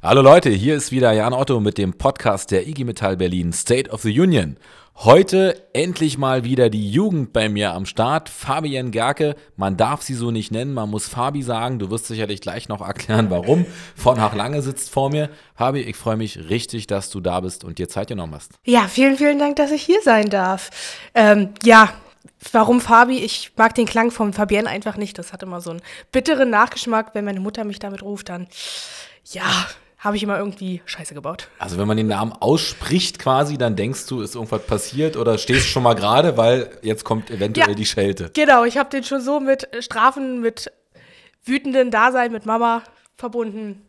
Hallo Leute, hier ist wieder Jan Otto mit dem Podcast der IG Metall Berlin State of the Union. Heute endlich mal wieder die Jugend bei mir am Start. Fabienne Gerke, man darf sie so nicht nennen, man muss Fabi sagen. Du wirst sicherlich gleich noch erklären, warum. Von Hach Lange sitzt vor mir. Fabi, ich freue mich richtig, dass du da bist und dir Zeit genommen hast. Ja, vielen, vielen Dank, dass ich hier sein darf. Ähm, ja, Warum Fabi? Ich mag den Klang von Fabienne einfach nicht. Das hat immer so einen bitteren Nachgeschmack. Wenn meine Mutter mich damit ruft, dann ja, habe ich immer irgendwie Scheiße gebaut. Also wenn man den Namen ausspricht quasi, dann denkst du, ist irgendwas passiert oder stehst schon mal gerade, weil jetzt kommt eventuell ja, die Schelte. Genau, ich habe den schon so mit Strafen, mit wütenden Dasein, mit Mama verbunden,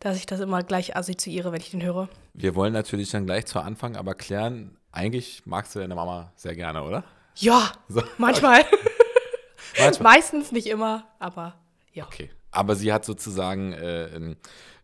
dass ich das immer gleich assoziiere, wenn ich den höre. Wir wollen natürlich dann gleich zu Anfang aber klären, eigentlich magst du deine Mama sehr gerne, oder? Ja, so. manchmal. manchmal. Meistens nicht immer, aber ja. Okay, aber sie hat sozusagen äh,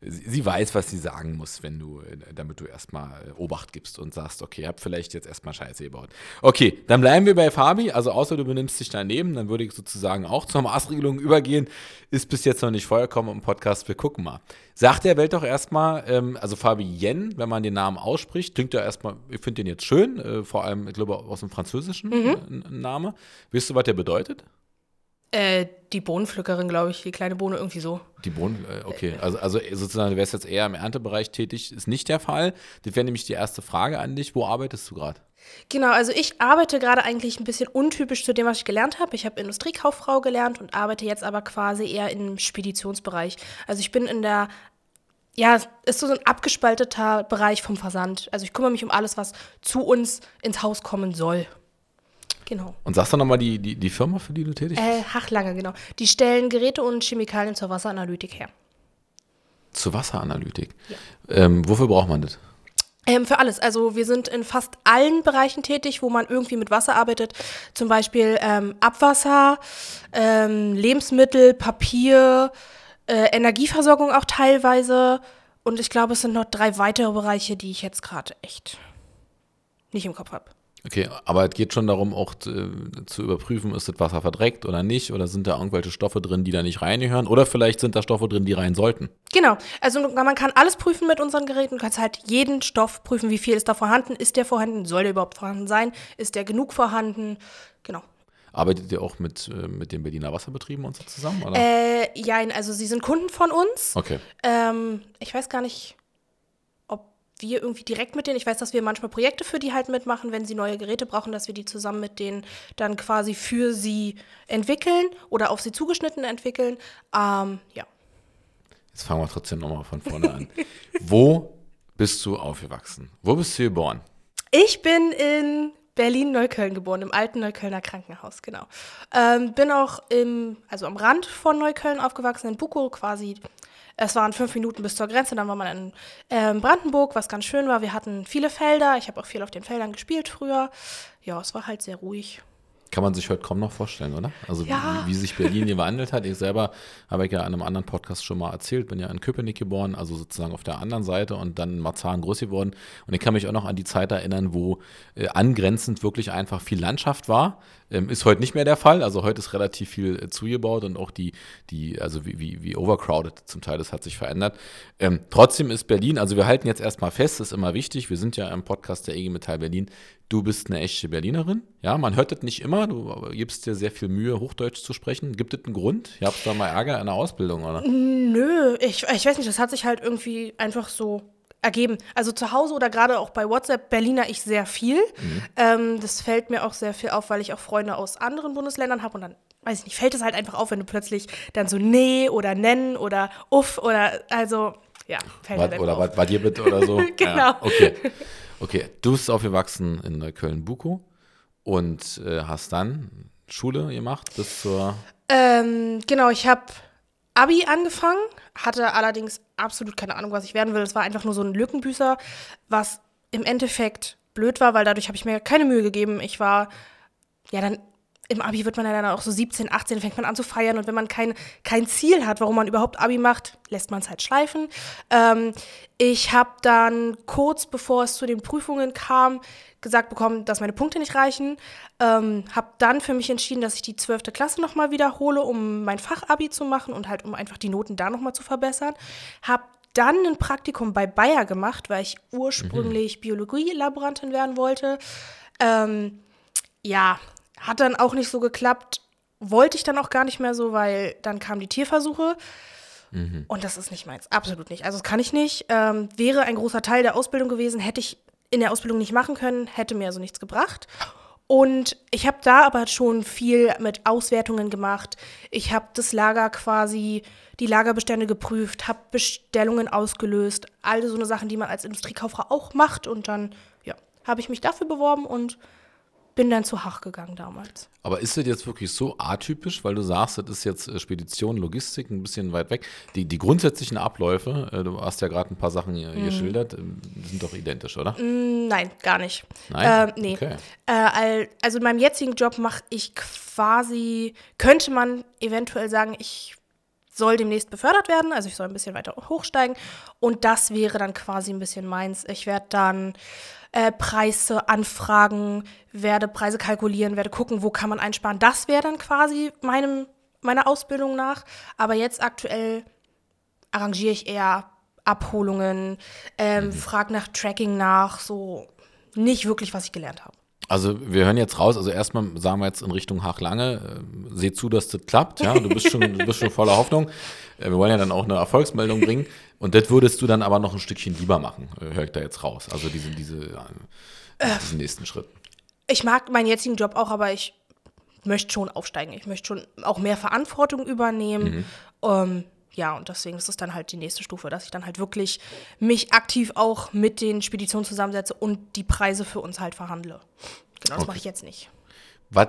sie weiß, was sie sagen muss, wenn du, damit du erstmal äh, Obacht gibst und sagst, okay, ich habe vielleicht jetzt erstmal Scheiße gebaut. Okay, dann bleiben wir bei Fabi. Also außer du benimmst dich daneben, dann würde ich sozusagen auch zur Maßregelung übergehen. Ist bis jetzt noch nicht vorgekommen im Podcast. Wir gucken mal. Sagt der Welt doch erstmal, ähm, also Fabi Yen, wenn man den Namen ausspricht, klingt ja erstmal, ich finde den jetzt schön, äh, vor allem, ich glaube, aus dem Französischen mhm. äh, Name. Weißt du, was der bedeutet? Äh, die Bohnenpflückerin, glaube ich, die kleine Bohne irgendwie so. Die Bohnen, äh, okay. Also, also sozusagen, du wärst jetzt eher im Erntebereich tätig, ist nicht der Fall. Das wäre nämlich die erste Frage an dich. Wo arbeitest du gerade? Genau, also ich arbeite gerade eigentlich ein bisschen untypisch zu dem, was ich gelernt habe. Ich habe Industriekauffrau gelernt und arbeite jetzt aber quasi eher im Speditionsbereich. Also ich bin in der ja, ist so ein abgespalteter Bereich vom Versand. Also ich kümmere mich um alles, was zu uns ins Haus kommen soll. Genau. Und sagst du nochmal die, die, die Firma, für die du tätig bist? Äh, Hachlange, genau. Die stellen Geräte und Chemikalien zur Wasseranalytik her. Zur Wasseranalytik? Ja. Ähm, wofür braucht man das? Ähm, für alles. Also wir sind in fast allen Bereichen tätig, wo man irgendwie mit Wasser arbeitet. Zum Beispiel ähm, Abwasser, ähm, Lebensmittel, Papier, äh, Energieversorgung auch teilweise. Und ich glaube, es sind noch drei weitere Bereiche, die ich jetzt gerade echt nicht im Kopf habe. Okay, aber es geht schon darum, auch zu, überprüfen, ist das Wasser verdreckt oder nicht? Oder sind da irgendwelche Stoffe drin, die da nicht reingehören? Oder vielleicht sind da Stoffe drin, die rein sollten? Genau, also man kann alles prüfen mit unseren Geräten. Du kannst halt jeden Stoff prüfen, wie viel ist da vorhanden, ist der vorhanden, soll der überhaupt vorhanden sein, ist der genug vorhanden? Genau. Arbeitet ihr auch mit, äh, mit den Berliner Wasserbetrieben und so zusammen? Oder? Äh, ja, also sie sind Kunden von uns. Okay. Ähm, ich weiß gar nicht, wir irgendwie direkt mit denen, ich weiß, dass wir manchmal Projekte für die halt mitmachen, wenn sie neue Geräte brauchen, dass wir die zusammen mit denen dann quasi für sie entwickeln oder auf sie zugeschnitten entwickeln. Ähm, ja. Jetzt fangen wir trotzdem nochmal von vorne an. Wo bist du aufgewachsen? Wo bist du geboren? Ich bin in Berlin-Neukölln geboren, im alten Neuköllner Krankenhaus, genau. Ähm, bin auch im, also am Rand von Neukölln aufgewachsen, in Bukow quasi es waren fünf Minuten bis zur Grenze, dann war man in ähm, Brandenburg, was ganz schön war. Wir hatten viele Felder, ich habe auch viel auf den Feldern gespielt früher. Ja, es war halt sehr ruhig. Kann man sich heute kaum noch vorstellen, oder? Also ja. wie, wie, sich Berlin gewandelt hat. Ich selber habe ich ja in einem anderen Podcast schon mal erzählt, bin ja in Köpenick geboren, also sozusagen auf der anderen Seite und dann in Marzahn groß geworden. Und ich kann mich auch noch an die Zeit erinnern, wo äh, angrenzend wirklich einfach viel Landschaft war. Ähm, ist heute nicht mehr der Fall. Also heute ist relativ viel äh, zugebaut und auch die, die also wie, wie, wie overcrowded zum Teil, das hat sich verändert. Ähm, trotzdem ist Berlin, also wir halten jetzt erstmal fest, das ist immer wichtig, wir sind ja im Podcast der EG Metall Berlin, du bist eine echte Berlinerin. Ja, man hört das nicht immer, du gibst dir sehr viel Mühe, Hochdeutsch zu sprechen. Gibt es einen Grund? Ihr habt da mal Ärger in der Ausbildung, oder? Nö, ich, ich weiß nicht, das hat sich halt irgendwie einfach so ergeben. Also zu Hause oder gerade auch bei WhatsApp Berliner ich sehr viel. Mhm. Ähm, das fällt mir auch sehr viel auf, weil ich auch Freunde aus anderen Bundesländern habe und dann, weiß ich nicht, fällt es halt einfach auf, wenn du plötzlich dann so nee oder nennen oder uff oder also, ja, fällt wat, halt Oder was bei dir bitte oder so. genau. Ja, okay. Okay, du bist aufgewachsen in Köln-Bukow und äh, hast dann Schule gemacht bis zur. Ähm, genau, ich habe Abi angefangen, hatte allerdings absolut keine Ahnung, was ich werden will. Es war einfach nur so ein Lückenbüßer, was im Endeffekt blöd war, weil dadurch habe ich mir keine Mühe gegeben. Ich war ja dann im Abi wird man ja dann auch so 17, 18, fängt man an zu feiern und wenn man kein, kein Ziel hat, warum man überhaupt Abi macht, lässt man es halt schleifen. Ähm, ich habe dann kurz bevor es zu den Prüfungen kam, gesagt bekommen, dass meine Punkte nicht reichen. Ähm, habe dann für mich entschieden, dass ich die 12. Klasse nochmal wiederhole, um mein Fachabi zu machen und halt um einfach die Noten da nochmal zu verbessern. Habe dann ein Praktikum bei Bayer gemacht, weil ich ursprünglich mhm. Biologielaborantin werden wollte. Ähm, ja, hat dann auch nicht so geklappt. Wollte ich dann auch gar nicht mehr so, weil dann kamen die Tierversuche. Mhm. Und das ist nicht meins, absolut nicht. Also das kann ich nicht. Ähm, wäre ein großer Teil der Ausbildung gewesen, hätte ich in der Ausbildung nicht machen können, hätte mir also nichts gebracht. Und ich habe da aber schon viel mit Auswertungen gemacht. Ich habe das Lager quasi, die Lagerbestände geprüft, habe Bestellungen ausgelöst, all so eine Sachen, die man als Industriekauffrau auch macht. Und dann, ja, habe ich mich dafür beworben und bin dann zu Hach gegangen damals. Aber ist das jetzt wirklich so atypisch, weil du sagst, das ist jetzt äh, Spedition, Logistik, ein bisschen weit weg. Die, die grundsätzlichen Abläufe, äh, du hast ja gerade ein paar Sachen mhm. geschildert, ähm, sind doch identisch, oder? Mm, nein, gar nicht. Nein? Äh, nee. Okay. Äh, also in meinem jetzigen Job mache ich quasi, könnte man eventuell sagen, ich soll demnächst befördert werden, also ich soll ein bisschen weiter hochsteigen und das wäre dann quasi ein bisschen meins. Ich werde dann äh, Preise anfragen, werde Preise kalkulieren, werde gucken, wo kann man einsparen. Das wäre dann quasi meinem, meiner Ausbildung nach. Aber jetzt aktuell arrangiere ich eher Abholungen, ähm, mhm. frage nach Tracking nach, so nicht wirklich, was ich gelernt habe. Also wir hören jetzt raus, also erstmal sagen wir jetzt in Richtung Hachlange, äh, seh zu, dass das klappt, ja, du bist schon, du bist schon voller Hoffnung. Äh, wir wollen ja dann auch eine Erfolgsmeldung bringen. Und das würdest du dann aber noch ein Stückchen lieber machen, äh, höre ich da jetzt raus. Also diese, diese, äh, diesen nächsten Schritt. Ich mag meinen jetzigen Job auch, aber ich möchte schon aufsteigen. Ich möchte schon auch mehr Verantwortung übernehmen. Mhm. Ähm, ja, und deswegen ist es dann halt die nächste Stufe, dass ich dann halt wirklich mich aktiv auch mit den Speditionen zusammensetze und die Preise für uns halt verhandle. Genau, das okay. mache ich jetzt nicht. Was,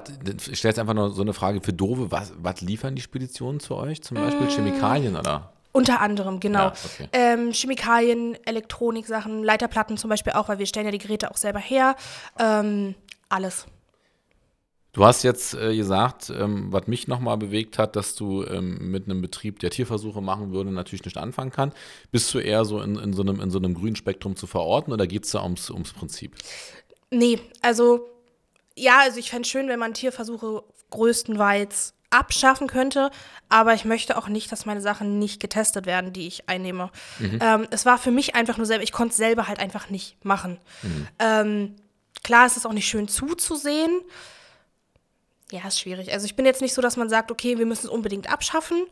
ich stelle jetzt einfach nur so eine Frage für Dove. Was, was liefern die Speditionen zu euch? Zum Beispiel mmh. Chemikalien oder? Unter anderem, genau. Ja, okay. ähm, Chemikalien, Elektroniksachen, Leiterplatten zum Beispiel auch, weil wir stellen ja die Geräte auch selber her. Ähm, alles. Du hast jetzt äh, gesagt, ähm, was mich nochmal bewegt hat, dass du ähm, mit einem Betrieb, der Tierversuche machen würde, natürlich nicht anfangen kann. Bist du eher so in, in, so, einem, in so einem grünen Spektrum zu verorten oder geht es da ums, ums Prinzip? Nee, also ja, also ich fände es schön, wenn man Tierversuche größtenteils abschaffen könnte, aber ich möchte auch nicht, dass meine Sachen nicht getestet werden, die ich einnehme. Mhm. Ähm, es war für mich einfach nur selber, ich konnte es selber halt einfach nicht machen. Mhm. Ähm, klar ist es auch nicht schön zuzusehen. Ja, ist schwierig. Also ich bin jetzt nicht so, dass man sagt, okay, wir müssen es unbedingt abschaffen.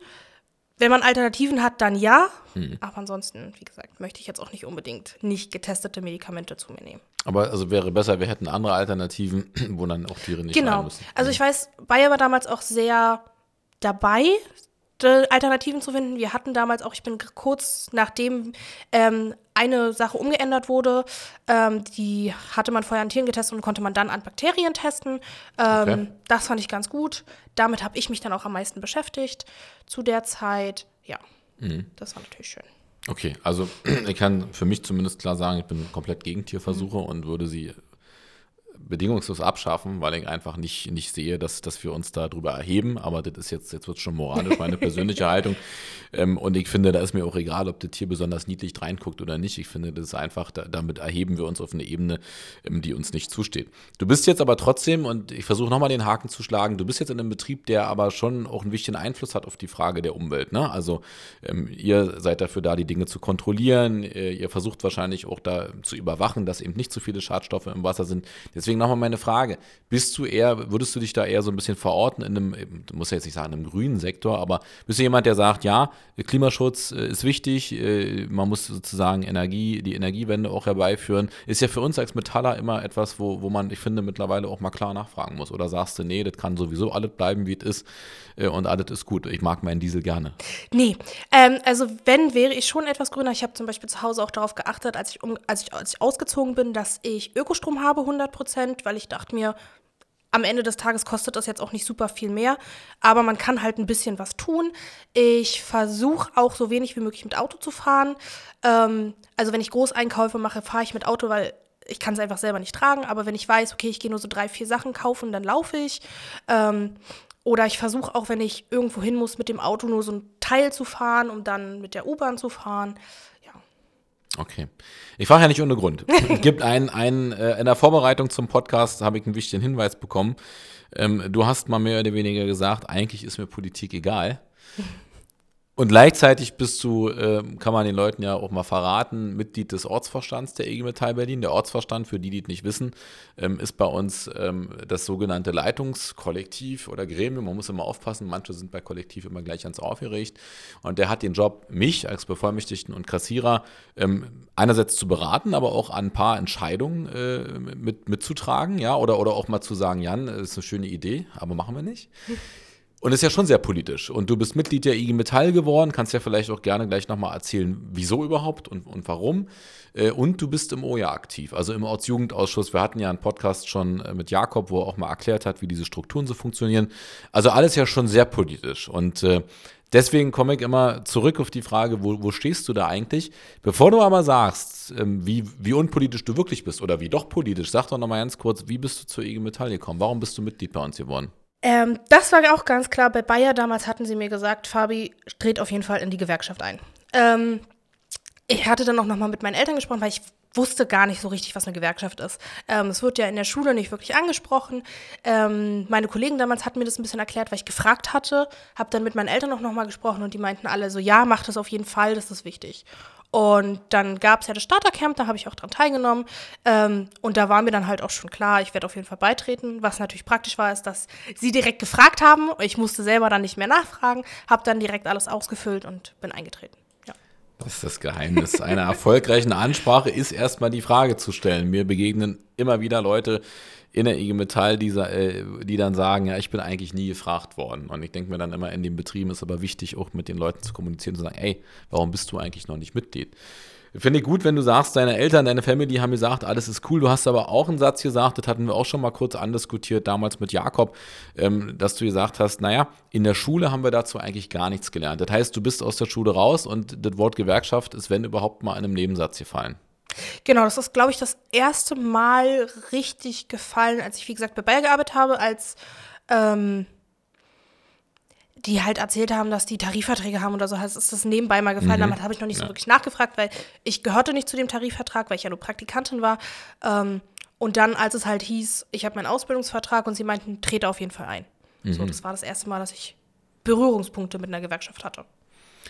Wenn man Alternativen hat, dann ja. Mhm. Aber ansonsten, wie gesagt, möchte ich jetzt auch nicht unbedingt nicht getestete Medikamente zu mir nehmen. Aber also wäre besser, wir hätten andere Alternativen, wo dann auch Tiere nicht genau. rein müssen. Also ich weiß, Bayer war damals auch sehr dabei, Alternativen zu finden. Wir hatten damals auch, ich bin kurz nachdem ähm, eine Sache umgeändert wurde, ähm, die hatte man vorher an Tieren getestet und konnte man dann an Bakterien testen. Ähm, okay. Das fand ich ganz gut. Damit habe ich mich dann auch am meisten beschäftigt zu der Zeit. Ja, mhm. das war natürlich schön. Okay, also ich kann für mich zumindest klar sagen, ich bin komplett gegen Tierversuche mhm. und würde sie bedingungslos abschaffen, weil ich einfach nicht, nicht sehe, dass, dass wir uns darüber erheben. Aber das ist jetzt, jetzt wird es schon moralisch meine persönliche Haltung. Ähm, und ich finde, da ist mir auch egal, ob das Tier besonders niedlich reinguckt oder nicht. Ich finde, das ist einfach, da, damit erheben wir uns auf eine Ebene, ähm, die uns nicht zusteht. Du bist jetzt aber trotzdem, und ich versuche nochmal den Haken zu schlagen, du bist jetzt in einem Betrieb, der aber schon auch einen wichtigen Einfluss hat auf die Frage der Umwelt. Ne? Also ähm, ihr seid dafür da, die Dinge zu kontrollieren. Äh, ihr versucht wahrscheinlich auch da zu überwachen, dass eben nicht zu viele Schadstoffe im Wasser sind. Deswegen nochmal meine Frage. Bist du eher, würdest du dich da eher so ein bisschen verorten in einem, du musst ja jetzt nicht sagen, in einem grünen Sektor, aber bist du jemand, der sagt, ja, Klimaschutz äh, ist wichtig, äh, man muss sozusagen Energie, die Energiewende auch herbeiführen. Ist ja für uns als Metaller immer etwas, wo, wo man, ich finde, mittlerweile auch mal klar nachfragen muss. Oder sagst du, nee, das kann sowieso alles bleiben, wie es ist äh, und alles ist gut. Ich mag meinen Diesel gerne. Nee, ähm, also wenn, wäre ich schon etwas grüner. Ich habe zum Beispiel zu Hause auch darauf geachtet, als ich, um, als ich, als ich ausgezogen bin, dass ich Ökostrom habe, 100 Prozent, weil ich dachte mir, am Ende des Tages kostet das jetzt auch nicht super viel mehr, aber man kann halt ein bisschen was tun. Ich versuche auch so wenig wie möglich mit Auto zu fahren. Ähm, also wenn ich Großeinkäufe mache, fahre ich mit Auto, weil ich kann es einfach selber nicht tragen. Aber wenn ich weiß, okay, ich gehe nur so drei, vier Sachen kaufen, dann laufe ich. Ähm, oder ich versuche auch, wenn ich irgendwo hin muss, mit dem Auto nur so ein Teil zu fahren, um dann mit der U-Bahn zu fahren. Okay. Ich frage ja nicht ohne Grund. Es gibt einen, einen äh, in der Vorbereitung zum Podcast habe ich einen wichtigen Hinweis bekommen. Ähm, du hast mal mehr oder weniger gesagt, eigentlich ist mir Politik egal. Und gleichzeitig bist du, äh, kann man den Leuten ja auch mal verraten, Mitglied des Ortsvorstands der IG Metall Berlin. Der Ortsvorstand, für die, die es nicht wissen, ähm, ist bei uns ähm, das sogenannte Leitungskollektiv oder Gremium. Man muss immer aufpassen, manche sind bei Kollektiv immer gleich ans Aufgericht. Und der hat den Job, mich als Bevollmächtigten und Kassierer ähm, einerseits zu beraten, aber auch an ein paar Entscheidungen äh, mit, mitzutragen, ja, oder, oder auch mal zu sagen, Jan, das ist eine schöne Idee, aber machen wir nicht. Und ist ja schon sehr politisch. Und du bist Mitglied der IG Metall geworden, kannst ja vielleicht auch gerne gleich nochmal erzählen, wieso überhaupt und, und warum. Äh, und du bist im OJA aktiv, also im Ortsjugendausschuss. Wir hatten ja einen Podcast schon äh, mit Jakob, wo er auch mal erklärt hat, wie diese Strukturen so funktionieren. Also alles ja schon sehr politisch. Und äh, deswegen komme ich immer zurück auf die Frage, wo, wo stehst du da eigentlich? Bevor du aber sagst, ähm, wie, wie unpolitisch du wirklich bist oder wie doch politisch, sag doch nochmal ganz kurz, wie bist du zur IG Metall gekommen? Warum bist du Mitglied bei uns geworden? Ähm, das war auch ganz klar. Bei Bayer damals hatten sie mir gesagt, Fabi dreht auf jeden Fall in die Gewerkschaft ein. Ähm, ich hatte dann auch nochmal mit meinen Eltern gesprochen, weil ich wusste gar nicht so richtig, was eine Gewerkschaft ist. Ähm, es wird ja in der Schule nicht wirklich angesprochen. Ähm, meine Kollegen damals hatten mir das ein bisschen erklärt, weil ich gefragt hatte. Habe dann mit meinen Eltern auch nochmal gesprochen und die meinten alle so, ja, mach das auf jeden Fall, das ist wichtig. Und dann gab es ja das Startercamp, da habe ich auch dran teilgenommen. Ähm, und da war mir dann halt auch schon klar, ich werde auf jeden Fall beitreten. Was natürlich praktisch war, ist, dass sie direkt gefragt haben. Ich musste selber dann nicht mehr nachfragen, habe dann direkt alles ausgefüllt und bin eingetreten. Das ist das Geheimnis einer erfolgreichen Ansprache, ist erstmal die Frage zu stellen. Mir begegnen immer wieder Leute, in der IG Metall, die, äh, die dann sagen, ja, ich bin eigentlich nie gefragt worden. Und ich denke mir dann immer, in den Betrieben ist aber wichtig, auch mit den Leuten zu kommunizieren, zu sagen, ey, warum bist du eigentlich noch nicht Mitglied? Finde ich gut, wenn du sagst, deine Eltern, deine Family haben gesagt, alles ist cool. Du hast aber auch einen Satz gesagt, das hatten wir auch schon mal kurz andiskutiert, damals mit Jakob, ähm, dass du gesagt hast, naja, in der Schule haben wir dazu eigentlich gar nichts gelernt. Das heißt, du bist aus der Schule raus und das Wort Gewerkschaft ist, wenn überhaupt, mal in einem Nebensatz gefallen. Genau, das ist, glaube ich, das erste Mal richtig gefallen, als ich, wie gesagt, bei Bayer gearbeitet habe, als ähm, die halt erzählt haben, dass die Tarifverträge haben oder so. Also ist das nebenbei mal gefallen. Mhm. Damit habe ich noch nicht ja. so wirklich nachgefragt, weil ich gehörte nicht zu dem Tarifvertrag, weil ich ja nur Praktikantin war. Ähm, und dann, als es halt hieß, ich habe meinen Ausbildungsvertrag und sie meinten, trete auf jeden Fall ein. Mhm. So, das war das erste Mal, dass ich Berührungspunkte mit einer Gewerkschaft hatte.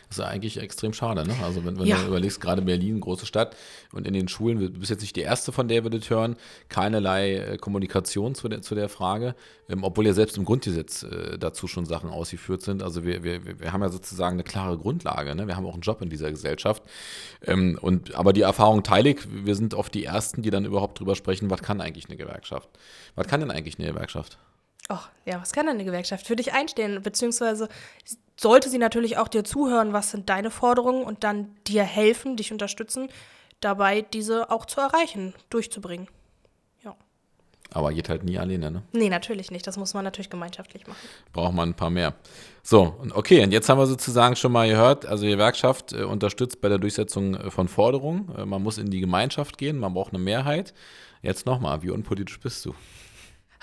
Das ist eigentlich extrem schade, ne? Also wenn, wenn ja. du überlegst, gerade Berlin, große Stadt und in den Schulen, du bist jetzt nicht die erste, von der wir das hören, keinerlei äh, Kommunikation zu der, zu der Frage, ähm, obwohl ja selbst im Grundgesetz äh, dazu schon Sachen ausgeführt sind. Also wir, wir, wir haben ja sozusagen eine klare Grundlage, ne? Wir haben auch einen Job in dieser Gesellschaft. Ähm, und, aber die Erfahrung teile ich, wir sind oft die Ersten, die dann überhaupt drüber sprechen, was kann eigentlich eine Gewerkschaft? Was kann denn eigentlich eine Gewerkschaft? Ach, ja, was kann denn eine Gewerkschaft für dich einstehen? Beziehungsweise sollte sie natürlich auch dir zuhören, was sind deine Forderungen und dann dir helfen, dich unterstützen, dabei diese auch zu erreichen, durchzubringen. Ja. Aber geht halt nie alleine, ne? Nee, natürlich nicht. Das muss man natürlich gemeinschaftlich machen. Braucht man ein paar mehr. So, okay, und jetzt haben wir sozusagen schon mal gehört, also die Gewerkschaft äh, unterstützt bei der Durchsetzung äh, von Forderungen. Äh, man muss in die Gemeinschaft gehen, man braucht eine Mehrheit. Jetzt nochmal, wie unpolitisch bist du?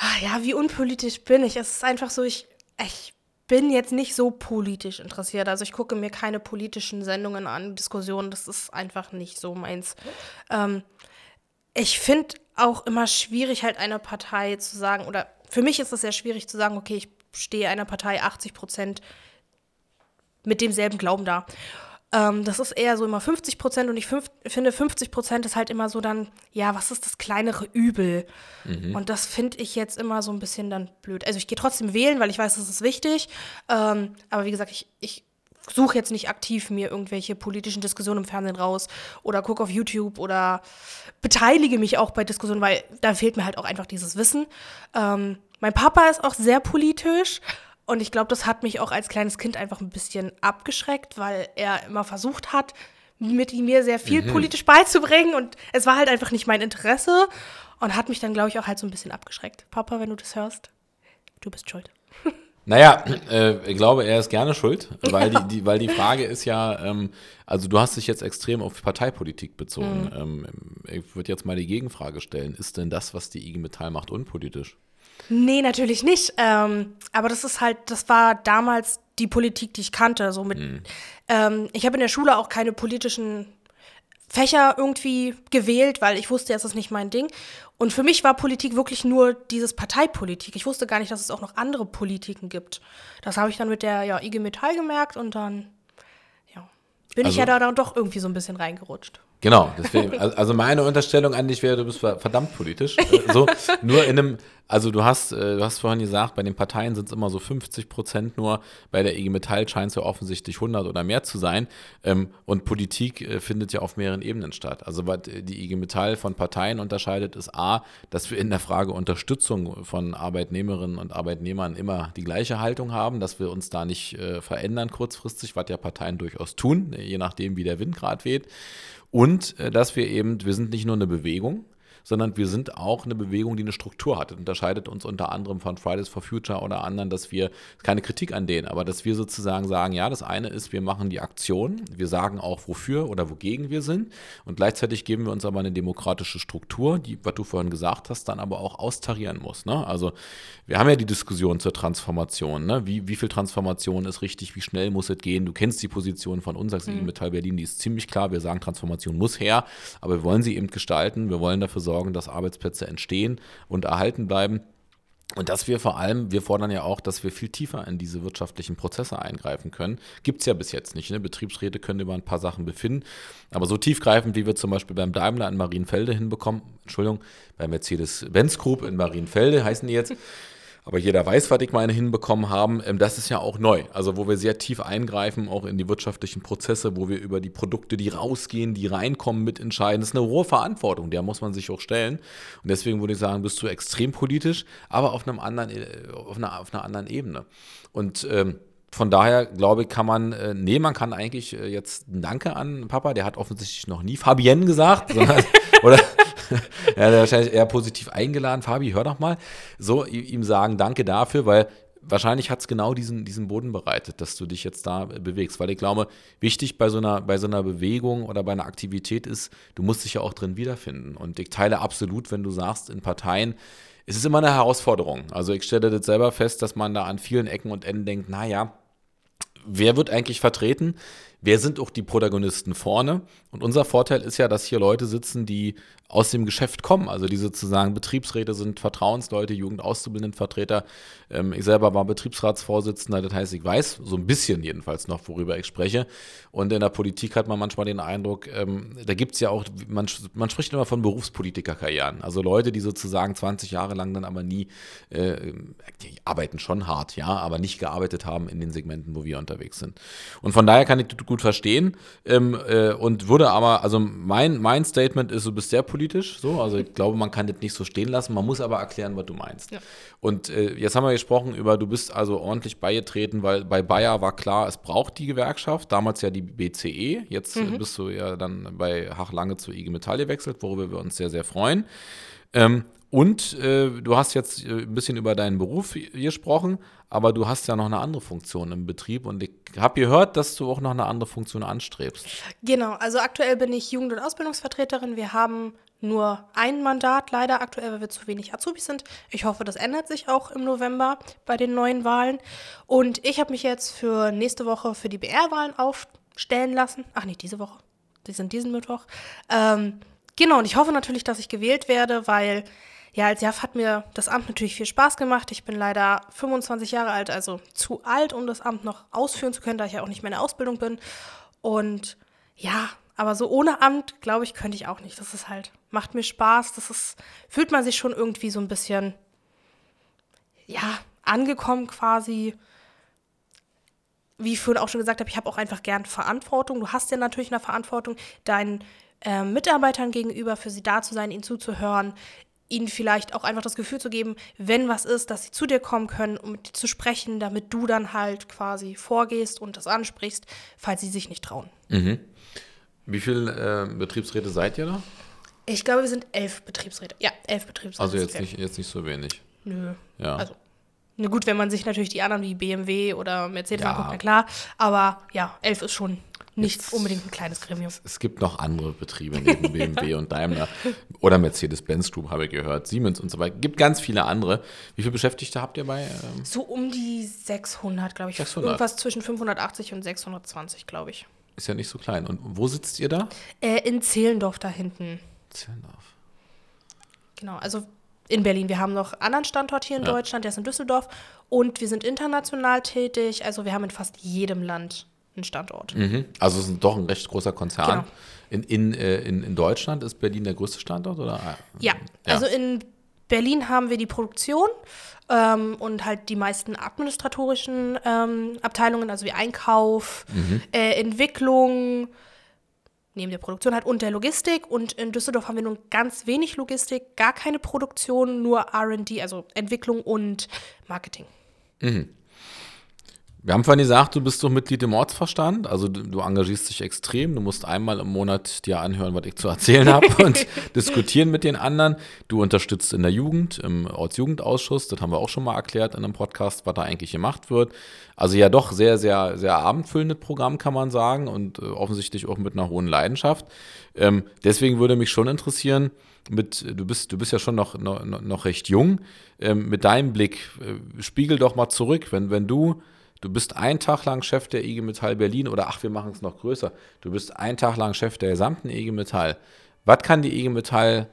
Ah, ja, wie unpolitisch bin ich? Es ist einfach so, ich, ich bin jetzt nicht so politisch interessiert. Also ich gucke mir keine politischen Sendungen an, Diskussionen, das ist einfach nicht so meins. Ähm, ich finde auch immer schwierig, halt einer Partei zu sagen, oder für mich ist es sehr schwierig zu sagen, okay, ich stehe einer Partei 80 Prozent mit demselben Glauben da. Ähm, das ist eher so immer 50 Prozent und ich fünf, finde 50 Prozent ist halt immer so dann, ja, was ist das kleinere Übel? Mhm. Und das finde ich jetzt immer so ein bisschen dann blöd. Also ich gehe trotzdem wählen, weil ich weiß, das ist wichtig. Ähm, aber wie gesagt, ich, ich suche jetzt nicht aktiv mir irgendwelche politischen Diskussionen im Fernsehen raus oder gucke auf YouTube oder beteilige mich auch bei Diskussionen, weil da fehlt mir halt auch einfach dieses Wissen. Ähm, mein Papa ist auch sehr politisch und ich glaube, das hat mich auch als kleines Kind einfach ein bisschen abgeschreckt, weil er immer versucht hat, mit mir sehr viel mhm. politisch beizubringen. Und es war halt einfach nicht mein Interesse und hat mich dann, glaube ich, auch halt so ein bisschen abgeschreckt. Papa, wenn du das hörst, du bist schuld. Naja, äh, ich glaube, er ist gerne schuld, weil, die, die, weil die Frage ist ja, ähm, also du hast dich jetzt extrem auf Parteipolitik bezogen. Mhm. Ähm, ich würde jetzt mal die Gegenfrage stellen, ist denn das, was die IG Metall macht, unpolitisch? Nee, natürlich nicht. Ähm, aber das ist halt, das war damals die Politik, die ich kannte. So mit, mhm. ähm, ich habe in der Schule auch keine politischen Fächer irgendwie gewählt, weil ich wusste, es ist nicht mein Ding. Und für mich war Politik wirklich nur dieses Parteipolitik. Ich wusste gar nicht, dass es auch noch andere Politiken gibt. Das habe ich dann mit der ja, IG Metall gemerkt und dann bin also, ich ja da dann doch irgendwie so ein bisschen reingerutscht. Genau, deswegen, also meine Unterstellung an dich wäre, du bist verdammt politisch. Äh, so, nur in einem, also du hast, äh, du hast vorhin gesagt, bei den Parteien sind es immer so 50 Prozent nur, bei der IG Metall scheint es ja offensichtlich 100 oder mehr zu sein. Ähm, und Politik äh, findet ja auf mehreren Ebenen statt. Also was die IG Metall von Parteien unterscheidet, ist A, dass wir in der Frage Unterstützung von Arbeitnehmerinnen und Arbeitnehmern immer die gleiche Haltung haben, dass wir uns da nicht verändern kurzfristig, was ja Parteien durchaus tun, je nachdem, wie der Wind gerade weht. Und äh, dass wir eben, wir sind nicht nur eine Bewegung, sondern wir sind auch eine Bewegung, die eine Struktur hat. Das unterscheidet uns unter anderem von Fridays for Future oder anderen, dass wir, keine Kritik an denen, aber dass wir sozusagen sagen, ja, das eine ist, wir machen die Aktion, wir sagen auch, wofür oder wogegen wir sind und gleichzeitig geben wir uns aber eine demokratische Struktur, die, was du vorhin gesagt hast, dann aber auch austarieren muss. Ne? Also wir haben ja die Diskussion zur Transformation. Ne? Wie, wie viel Transformation ist richtig, wie schnell muss es gehen? Du kennst die Position von uns als mhm. Metall Berlin, die ist ziemlich klar. Wir sagen, Transformation muss her, aber wir wollen sie eben gestalten. Wir wollen dafür sorgen, sorgen, dass Arbeitsplätze entstehen und erhalten bleiben. Und dass wir vor allem, wir fordern ja auch, dass wir viel tiefer in diese wirtschaftlichen Prozesse eingreifen können. Gibt es ja bis jetzt nicht. Ne? Betriebsräte können über ein paar Sachen befinden. Aber so tiefgreifend, wie wir zum Beispiel beim Daimler in Marienfelde hinbekommen, Entschuldigung, bei Mercedes-Benz Group in Marienfelde heißen die jetzt, aber jeder weiß, was ich meine hinbekommen haben. Ähm, das ist ja auch neu. Also wo wir sehr tief eingreifen, auch in die wirtschaftlichen Prozesse, wo wir über die Produkte, die rausgehen, die reinkommen, mitentscheiden. Das ist eine hohe Verantwortung, der muss man sich auch stellen. Und deswegen würde ich sagen, bist du extrem politisch, aber auf, einem anderen, äh, auf, einer, auf einer anderen Ebene. Und ähm, von daher glaube ich, kann man, äh, nee, man kann eigentlich äh, jetzt ein Danke an Papa, der hat offensichtlich noch nie Fabienne gesagt, sondern, oder er hat wahrscheinlich eher positiv eingeladen. Fabi, hör doch mal. So, ihm sagen Danke dafür, weil wahrscheinlich hat es genau diesen, diesen Boden bereitet, dass du dich jetzt da bewegst. Weil ich glaube, wichtig bei so, einer, bei so einer Bewegung oder bei einer Aktivität ist, du musst dich ja auch drin wiederfinden. Und ich teile absolut, wenn du sagst, in Parteien, es ist immer eine Herausforderung. Also ich stelle das selber fest, dass man da an vielen Ecken und Enden denkt, naja, wer wird eigentlich vertreten? Wer sind auch die Protagonisten vorne? Und unser Vorteil ist ja, dass hier Leute sitzen, die aus dem Geschäft kommen. Also die sozusagen Betriebsräte sind Vertrauensleute, Jugendauszubildendenvertreter. Ähm, ich selber war Betriebsratsvorsitzender, das heißt, ich weiß so ein bisschen jedenfalls noch, worüber ich spreche. Und in der Politik hat man manchmal den Eindruck, ähm, da gibt es ja auch, man, man spricht immer von Berufspolitikerkarrieren. Also Leute, die sozusagen 20 Jahre lang dann aber nie, äh, die arbeiten schon hart, ja, aber nicht gearbeitet haben in den Segmenten, wo wir unterwegs sind. Und von daher kann ich gut verstehen ähm, äh, und würde aber, also mein, mein Statement ist, du bist sehr politisch so. Also ich glaube, man kann das nicht so stehen lassen. Man muss aber erklären, was du meinst. Ja. Und äh, jetzt haben wir gesprochen über, du bist also ordentlich beigetreten, weil bei Bayer war klar, es braucht die Gewerkschaft. Damals ja die BCE. Jetzt mhm. bist du ja dann bei Hachlange zu IG Metall gewechselt, worüber wir uns sehr, sehr freuen. Ähm, und äh, du hast jetzt äh, ein bisschen über deinen Beruf gesprochen, aber du hast ja noch eine andere Funktion im Betrieb und ich habe gehört, dass du auch noch eine andere Funktion anstrebst. Genau, also aktuell bin ich Jugend- und Ausbildungsvertreterin. Wir haben nur ein Mandat leider aktuell, weil wir zu wenig Azubis sind. Ich hoffe, das ändert sich auch im November bei den neuen Wahlen. Und ich habe mich jetzt für nächste Woche für die BR-Wahlen aufstellen lassen. Ach, nicht diese Woche. Die sind diesen Mittwoch. Ähm, genau, und ich hoffe natürlich, dass ich gewählt werde, weil ja, als JAF hat mir das Amt natürlich viel Spaß gemacht. Ich bin leider 25 Jahre alt, also zu alt, um das Amt noch ausführen zu können, da ich ja auch nicht mehr in der Ausbildung bin. Und ja, aber so ohne Amt, glaube ich, könnte ich auch nicht. Das ist halt, macht mir Spaß. Das ist, fühlt man sich schon irgendwie so ein bisschen, ja, angekommen quasi. Wie ich vorhin auch schon gesagt habe, ich habe auch einfach gern Verantwortung. Du hast ja natürlich eine Verantwortung, deinen äh, Mitarbeitern gegenüber, für sie da zu sein, ihnen zuzuhören, ihnen vielleicht auch einfach das Gefühl zu geben, wenn was ist, dass sie zu dir kommen können, um mit dir zu sprechen, damit du dann halt quasi vorgehst und das ansprichst, falls sie sich nicht trauen. Mhm. Wie viele äh, Betriebsräte seid ihr da? Ich glaube, wir sind elf Betriebsräte. Ja, elf Betriebsräte. Also jetzt nicht, jetzt nicht so wenig. Nö. Ja. Also, na gut, wenn man sich natürlich die anderen wie BMW oder Mercedes ja. anguckt, na klar. Aber ja, elf ist schon nicht Jetzt, unbedingt ein kleines Gremium. Es gibt noch andere Betriebe neben BMW und Daimler oder Mercedes-Benz Group, habe ich gehört, Siemens und so weiter. Gibt ganz viele andere. Wie viele Beschäftigte habt ihr bei? Ähm so um die 600, glaube ich. 600. Irgendwas zwischen 580 und 620, glaube ich. Ist ja nicht so klein. Und wo sitzt ihr da? Äh, in Zehlendorf da hinten. Zehlendorf. Genau, also in Berlin. Wir haben noch einen anderen Standort hier in ja. Deutschland, der ist in Düsseldorf. Und wir sind international tätig. Also wir haben in fast jedem Land einen Standort. Mhm. Also es ist doch ein recht großer Konzern. Genau. In, in, äh, in, in Deutschland ist Berlin der größte Standort? Oder? Ja. ja, also in Berlin haben wir die Produktion ähm, und halt die meisten administratorischen ähm, Abteilungen, also wie Einkauf, mhm. äh, Entwicklung, neben der Produktion halt und der Logistik. Und in Düsseldorf haben wir nun ganz wenig Logistik, gar keine Produktion, nur RD, also Entwicklung und Marketing. Mhm. Wir haben vorhin gesagt, du bist doch Mitglied im Ortsverstand, also du, engagierst dich extrem. Du musst einmal im Monat dir anhören, was ich zu erzählen habe und diskutieren mit den anderen. Du unterstützt in der Jugend, im Ortsjugendausschuss, das haben wir auch schon mal erklärt in einem Podcast, was da eigentlich gemacht wird. Also ja doch sehr, sehr, sehr abendfüllendes Programm, kann man sagen und äh, offensichtlich auch mit einer hohen Leidenschaft. Ähm, deswegen würde mich schon interessieren, mit, du bist, du bist ja schon noch, noch, noch recht jung, ähm, mit deinem Blick, äh, spiegel doch mal zurück, wenn, wenn du Du bist ein Tag lang Chef der IG Metall Berlin oder ach, wir machen es noch größer. Du bist ein Tag lang Chef der gesamten IG Metall. Was kann die IG Metall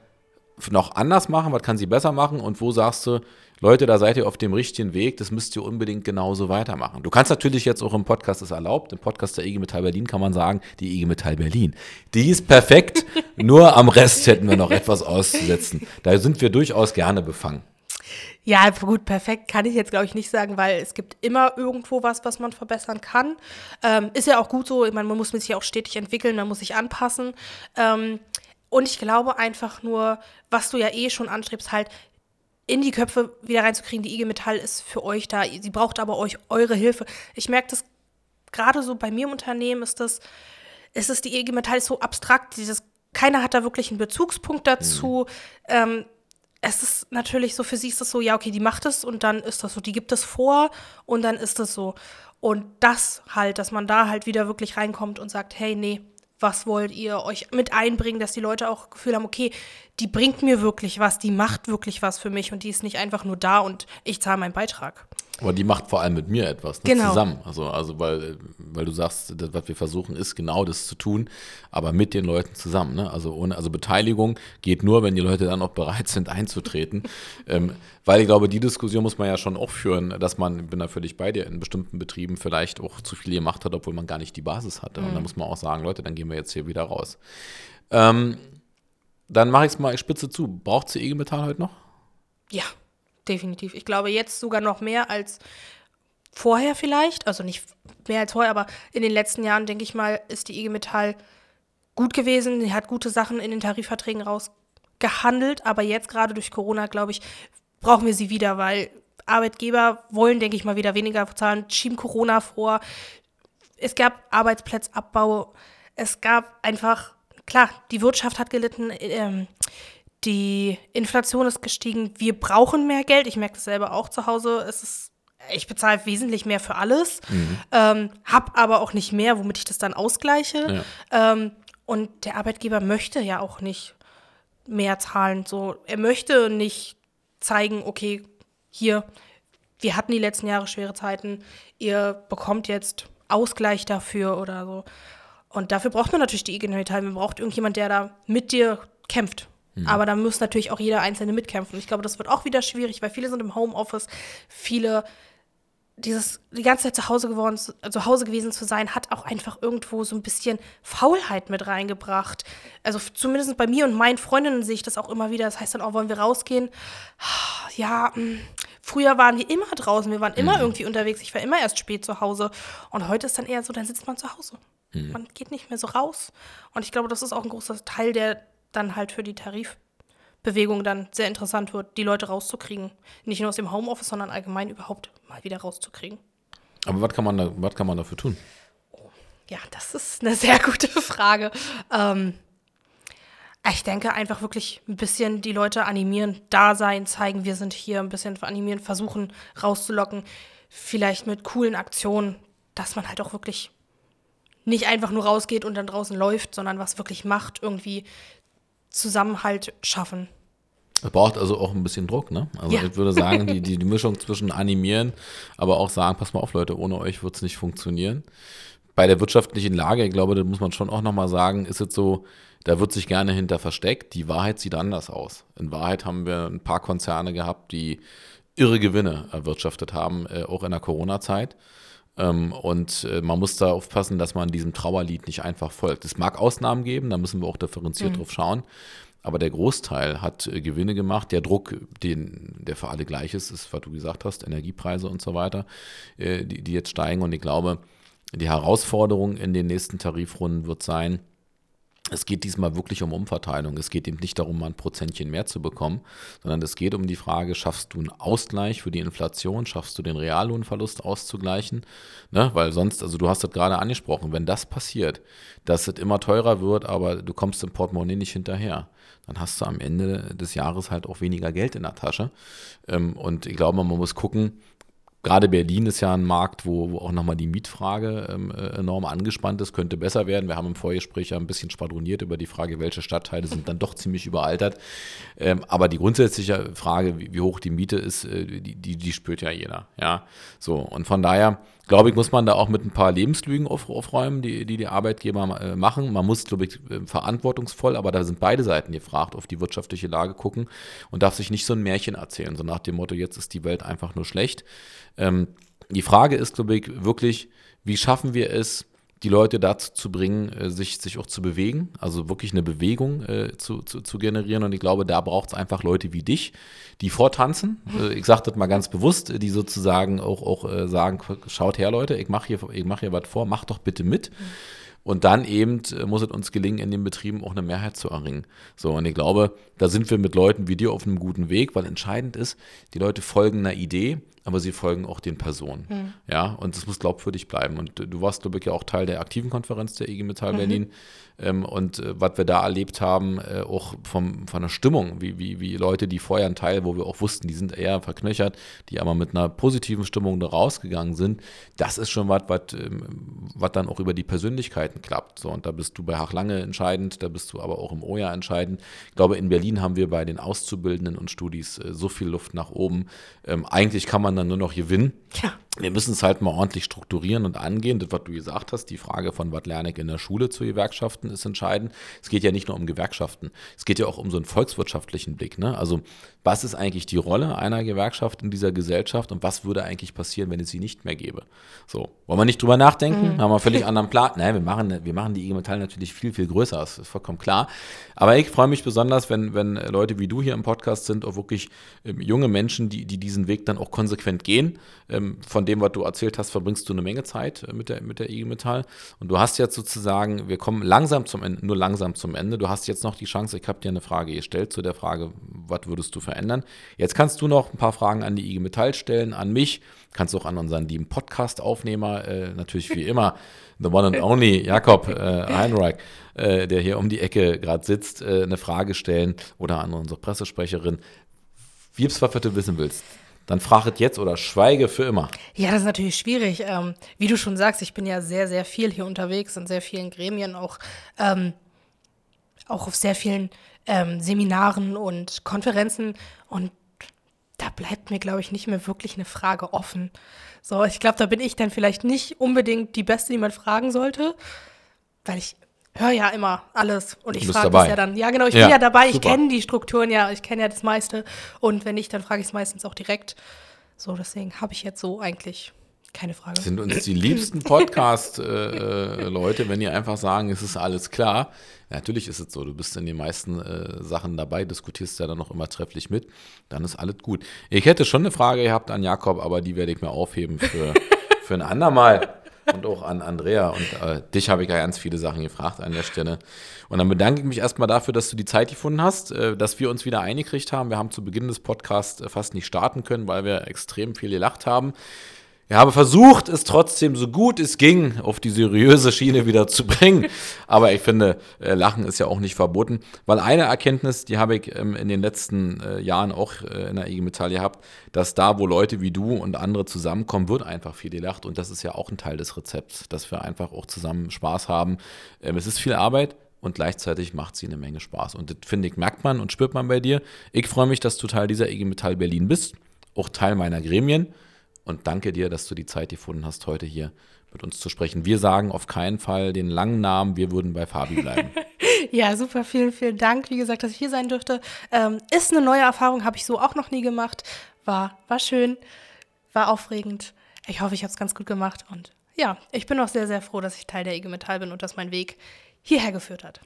noch anders machen? Was kann sie besser machen? Und wo sagst du, Leute, da seid ihr auf dem richtigen Weg, das müsst ihr unbedingt genauso weitermachen. Du kannst natürlich jetzt auch im Podcast, ist erlaubt, im Podcast der IG Metall Berlin kann man sagen, die IG Metall Berlin. Die ist perfekt, nur am Rest hätten wir noch etwas auszusetzen. Da sind wir durchaus gerne befangen. Ja, gut, perfekt kann ich jetzt, glaube ich, nicht sagen, weil es gibt immer irgendwo was, was man verbessern kann. Ähm, ist ja auch gut so, ich meine, man muss sich ja auch stetig entwickeln, man muss sich anpassen. Ähm, und ich glaube einfach nur, was du ja eh schon anstrebst, halt in die Köpfe wieder reinzukriegen, die IG Metall ist für euch da, sie braucht aber euch eure Hilfe. Ich merke das gerade so bei mir im Unternehmen ist das, ist es die IG Metall ist so abstrakt, dieses, keiner hat da wirklich einen Bezugspunkt dazu. Mhm. Ähm, es ist natürlich so, für sie ist es so, ja, okay, die macht es und dann ist das so, die gibt es vor und dann ist es so. Und das halt, dass man da halt wieder wirklich reinkommt und sagt, hey, nee, was wollt ihr euch mit einbringen, dass die Leute auch Gefühl haben, okay, die bringt mir wirklich was, die macht wirklich was für mich und die ist nicht einfach nur da und ich zahle meinen Beitrag. Aber die macht vor allem mit mir etwas ne, genau. zusammen. Also, also weil, weil du sagst, das, was wir versuchen, ist genau das zu tun, aber mit den Leuten zusammen. Ne? Also, ohne, also Beteiligung geht nur, wenn die Leute dann auch bereit sind, einzutreten. ähm, weil ich glaube, die Diskussion muss man ja schon auch führen, dass man, ich bin da völlig bei dir, in bestimmten Betrieben vielleicht auch zu viel gemacht hat, obwohl man gar nicht die Basis hatte. Mhm. Und da muss man auch sagen, Leute, dann gehen wir jetzt hier wieder raus. Ähm, dann mache ich es mal spitze zu. Braucht sie IG Metall heute noch? Ja definitiv. Ich glaube jetzt sogar noch mehr als vorher vielleicht. Also nicht mehr als vorher, aber in den letzten Jahren, denke ich mal, ist die IG Metall gut gewesen. Sie hat gute Sachen in den Tarifverträgen rausgehandelt. Aber jetzt gerade durch Corona, glaube ich, brauchen wir sie wieder, weil Arbeitgeber wollen, denke ich mal, wieder weniger zahlen, schieben Corona vor. Es gab Arbeitsplatzsabbau. Es gab einfach, klar, die Wirtschaft hat gelitten. Ähm, die Inflation ist gestiegen. Wir brauchen mehr Geld. Ich merke das selber auch zu Hause. Es ist, ich bezahle wesentlich mehr für alles, mhm. ähm, habe aber auch nicht mehr, womit ich das dann ausgleiche. Ja. Ähm, und der Arbeitgeber möchte ja auch nicht mehr zahlen. So, er möchte nicht zeigen, okay, hier, wir hatten die letzten Jahre schwere Zeiten, ihr bekommt jetzt Ausgleich dafür oder so. Und dafür braucht man natürlich die IG Metall. Man braucht irgendjemand, der da mit dir kämpft Mhm. Aber da muss natürlich auch jeder Einzelne mitkämpfen. Ich glaube, das wird auch wieder schwierig, weil viele sind im Homeoffice, viele dieses die ganze Zeit zu Hause geworden, zu, zu Hause gewesen zu sein, hat auch einfach irgendwo so ein bisschen Faulheit mit reingebracht. Also zumindest bei mir und meinen Freundinnen sehe ich das auch immer wieder. Das heißt dann auch, wollen wir rausgehen? Ja, hm, früher waren wir immer draußen, wir waren immer mhm. irgendwie unterwegs. Ich war immer erst spät zu Hause. Und heute ist dann eher so, dann sitzt man zu Hause. Mhm. Man geht nicht mehr so raus. Und ich glaube, das ist auch ein großer Teil der dann halt für die Tarifbewegung dann sehr interessant wird, die Leute rauszukriegen. Nicht nur aus dem Homeoffice, sondern allgemein überhaupt mal wieder rauszukriegen. Aber was kann man, da, was kann man dafür tun? Oh, ja, das ist eine sehr gute Frage. Ähm, ich denke einfach wirklich ein bisschen die Leute animieren, da sein, zeigen, wir sind hier, ein bisschen animieren, versuchen rauszulocken, vielleicht mit coolen Aktionen, dass man halt auch wirklich nicht einfach nur rausgeht und dann draußen läuft, sondern was wirklich macht, irgendwie Zusammenhalt schaffen. Es braucht also auch ein bisschen Druck, ne? Also ja. ich würde sagen, die, die, die Mischung zwischen animieren, aber auch sagen, pass mal auf, Leute, ohne euch wird es nicht funktionieren. Bei der wirtschaftlichen Lage, ich glaube, da muss man schon auch nochmal sagen, ist es so, da wird sich gerne hinter versteckt. Die Wahrheit sieht anders aus. In Wahrheit haben wir ein paar Konzerne gehabt, die irre Gewinne erwirtschaftet haben, äh, auch in der Corona-Zeit. Ähm, und äh, man muss da aufpassen, dass man diesem Trauerlied nicht einfach folgt. Es mag Ausnahmen geben, da müssen wir auch differenziert mhm. drauf schauen. Aber der Großteil hat äh, Gewinne gemacht. Der Druck, den, der für alle gleich ist, ist, was du gesagt hast, Energiepreise und so weiter, äh, die, die jetzt steigen. Und ich glaube, die Herausforderung in den nächsten Tarifrunden wird sein, es geht diesmal wirklich um Umverteilung. Es geht eben nicht darum, mal ein Prozentchen mehr zu bekommen, sondern es geht um die Frage, schaffst du einen Ausgleich für die Inflation, schaffst du den Reallohnverlust auszugleichen? Ne? Weil sonst, also du hast das gerade angesprochen, wenn das passiert, dass es immer teurer wird, aber du kommst im Portemonnaie nicht hinterher, dann hast du am Ende des Jahres halt auch weniger Geld in der Tasche. Ähm, und ich glaube, man muss gucken, Gerade Berlin ist ja ein Markt, wo, wo auch nochmal die Mietfrage ähm, äh, enorm angespannt ist, könnte besser werden. Wir haben im Vorgespräch ja ein bisschen spadroniert über die Frage, welche Stadtteile sind dann doch ziemlich überaltert. Ähm, aber die grundsätzliche Frage, wie, wie hoch die Miete ist, äh, die, die, die, spürt ja jeder. Ja, so. Und von daher, glaube ich, muss man da auch mit ein paar Lebenslügen auf, aufräumen, die, die die Arbeitgeber äh, machen. Man muss, glaube ich, äh, verantwortungsvoll, aber da sind beide Seiten gefragt, auf die wirtschaftliche Lage gucken und darf sich nicht so ein Märchen erzählen, so nach dem Motto, jetzt ist die Welt einfach nur schlecht. Ähm, die Frage ist, glaube ich, wirklich, wie schaffen wir es, die Leute dazu zu bringen, äh, sich, sich auch zu bewegen, also wirklich eine Bewegung äh, zu, zu, zu, generieren. Und ich glaube, da braucht es einfach Leute wie dich, die vortanzen. Äh, ich sage das mal ganz bewusst, die sozusagen auch, auch äh, sagen, schaut her Leute, ich mache hier, mach hier was vor, macht doch bitte mit. Mhm. Und dann eben äh, muss es uns gelingen, in den Betrieben auch eine Mehrheit zu erringen. So, und ich glaube, da sind wir mit Leuten wie dir auf einem guten Weg, weil entscheidend ist, die Leute folgen einer Idee, aber sie folgen auch den Personen. Mhm. Ja, und das muss glaubwürdig bleiben. Und du warst, glaube ich, ja auch Teil der aktiven Konferenz der IG Metall mhm. Berlin. Ähm, und äh, was wir da erlebt haben, äh, auch vom, von der Stimmung, wie, wie, wie Leute, die vorher ein Teil, wo wir auch wussten, die sind eher verknöchert, die aber mit einer positiven Stimmung da rausgegangen sind, das ist schon was, was ähm, dann auch über die Persönlichkeiten klappt. So, und da bist du bei Hachlange entscheidend, da bist du aber auch im OJA entscheidend. Ich glaube, in Berlin haben wir bei den Auszubildenden und Studis äh, so viel Luft nach oben. Ähm, eigentlich kann man dann nur noch gewinnen. Ja wir müssen es halt mal ordentlich strukturieren und angehen. Das, was du gesagt hast, die Frage von was lerne ich in der Schule zu Gewerkschaften ist entscheidend. Es geht ja nicht nur um Gewerkschaften, es geht ja auch um so einen volkswirtschaftlichen Blick. Ne? Also was ist eigentlich die Rolle einer Gewerkschaft in dieser Gesellschaft und was würde eigentlich passieren, wenn es sie nicht mehr gäbe? So, wollen wir nicht drüber nachdenken? Mhm. Haben wir einen völlig anderen Plan? Nein, wir machen, wir machen die IG Metall natürlich viel, viel größer, das ist vollkommen klar. Aber ich freue mich besonders, wenn, wenn Leute wie du hier im Podcast sind, auch wirklich ähm, junge Menschen, die, die diesen Weg dann auch konsequent gehen, ähm, von dem, was du erzählt hast, verbringst du eine Menge Zeit äh, mit der, mit der IG Metall. Und du hast jetzt sozusagen, wir kommen langsam zum Ende, nur langsam zum Ende. Du hast jetzt noch die Chance, ich habe dir eine Frage gestellt zu der Frage, was würdest du verändern? Jetzt kannst du noch ein paar Fragen an die IG Metall stellen, an mich, kannst auch an unseren lieben Podcast-Aufnehmer, äh, natürlich wie immer, the one and only Jakob äh, Heinreich, äh, der hier um die Ecke gerade sitzt, äh, eine Frage stellen oder an unsere Pressesprecherin. Wie es was du wissen willst dann frachet jetzt oder schweige für immer. Ja, das ist natürlich schwierig. Ähm, wie du schon sagst, ich bin ja sehr, sehr viel hier unterwegs in sehr vielen Gremien, auch, ähm, auch auf sehr vielen ähm, Seminaren und Konferenzen. Und da bleibt mir, glaube ich, nicht mehr wirklich eine Frage offen. So, ich glaube, da bin ich dann vielleicht nicht unbedingt die Beste, die man fragen sollte, weil ich höre ja immer alles und ich frage es ja dann. Ja, genau, ich ja, bin ja dabei, super. ich kenne die Strukturen ja, ich kenne ja das meiste und wenn nicht, dann frage ich es meistens auch direkt. So, deswegen habe ich jetzt so eigentlich keine Frage. Sind uns die liebsten Podcast-Leute, äh, äh wenn die einfach sagen, es ist alles klar. Natürlich ist es so, du bist in den meisten äh, Sachen dabei, diskutierst ja dann noch immer trefflich mit, dann ist alles gut. Ich hätte schon eine Frage gehabt an Jakob, aber die werde ich mir aufheben für, für ein andermal und auch an Andrea. Und äh, dich habe ich ja ganz viele Sachen gefragt an der Stelle. Und dann bedanke ich mich erstmal dafür, dass du die Zeit gefunden hast, äh, dass wir uns wieder eingekriegt haben. Wir haben zu Beginn des Podcasts äh, fast nicht starten können, weil wir extrem viel gelacht haben. Ich habe versucht, es trotzdem so gut es ging auf die seriöse Schiene wieder zu bringen. Aber ich finde, äh, Lachen ist ja auch nicht verboten. Weil eine Erkenntnis, die habe ich ähm, in den letzten äh, Jahren auch äh, in der IG Metall gehabt, dass da, wo Leute wie du und andere zusammenkommen, wird einfach viel gelacht. Und das ist ja auch ein Teil des Rezepts, dass wir einfach auch zusammen Spaß haben. Ähm, es ist viel Arbeit, und gleichzeitig macht sie eine Menge Spaß. Und das finde ich, merkt man und spürt man bei dir. Ich freue mich, dass du Teil dieser IG Metall Berlin bist, auch Teil meiner Gremien und danke dir, dass du die Zeit gefunden hast, heute hier mit uns zu sprechen. Wir sagen auf keinen Fall den langen Namen, wir würden bei Fabi bleiben. ja, super, vielen, vielen Dank, wie gesagt, dass ich hier sein durfte. Ähm, ist eine neue Erfahrung, habe ich so auch noch nie gemacht. War, war schön, war aufregend. Ich hoffe, ich habe es ganz gut gemacht. Und ja, ich bin auch sehr, sehr froh, dass ich Teil der IG Metall bin und dass mein Weg hierher geführt hat.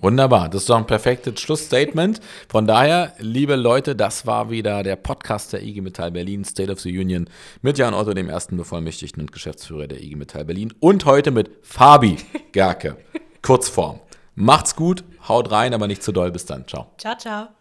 Wunderbar, das ist doch ein perfektes Schlussstatement. Von daher, liebe Leute, das war wieder der Podcast der IG Metall Berlin, State of the Union, mit Jan Otto, dem ersten Bevollmächtigten und Geschäftsführer der IG Metall Berlin und heute mit Fabi Gerke, Kurzform. Macht's gut, haut rein, aber nicht zu doll. Bis dann. Ciao. Ciao, ciao.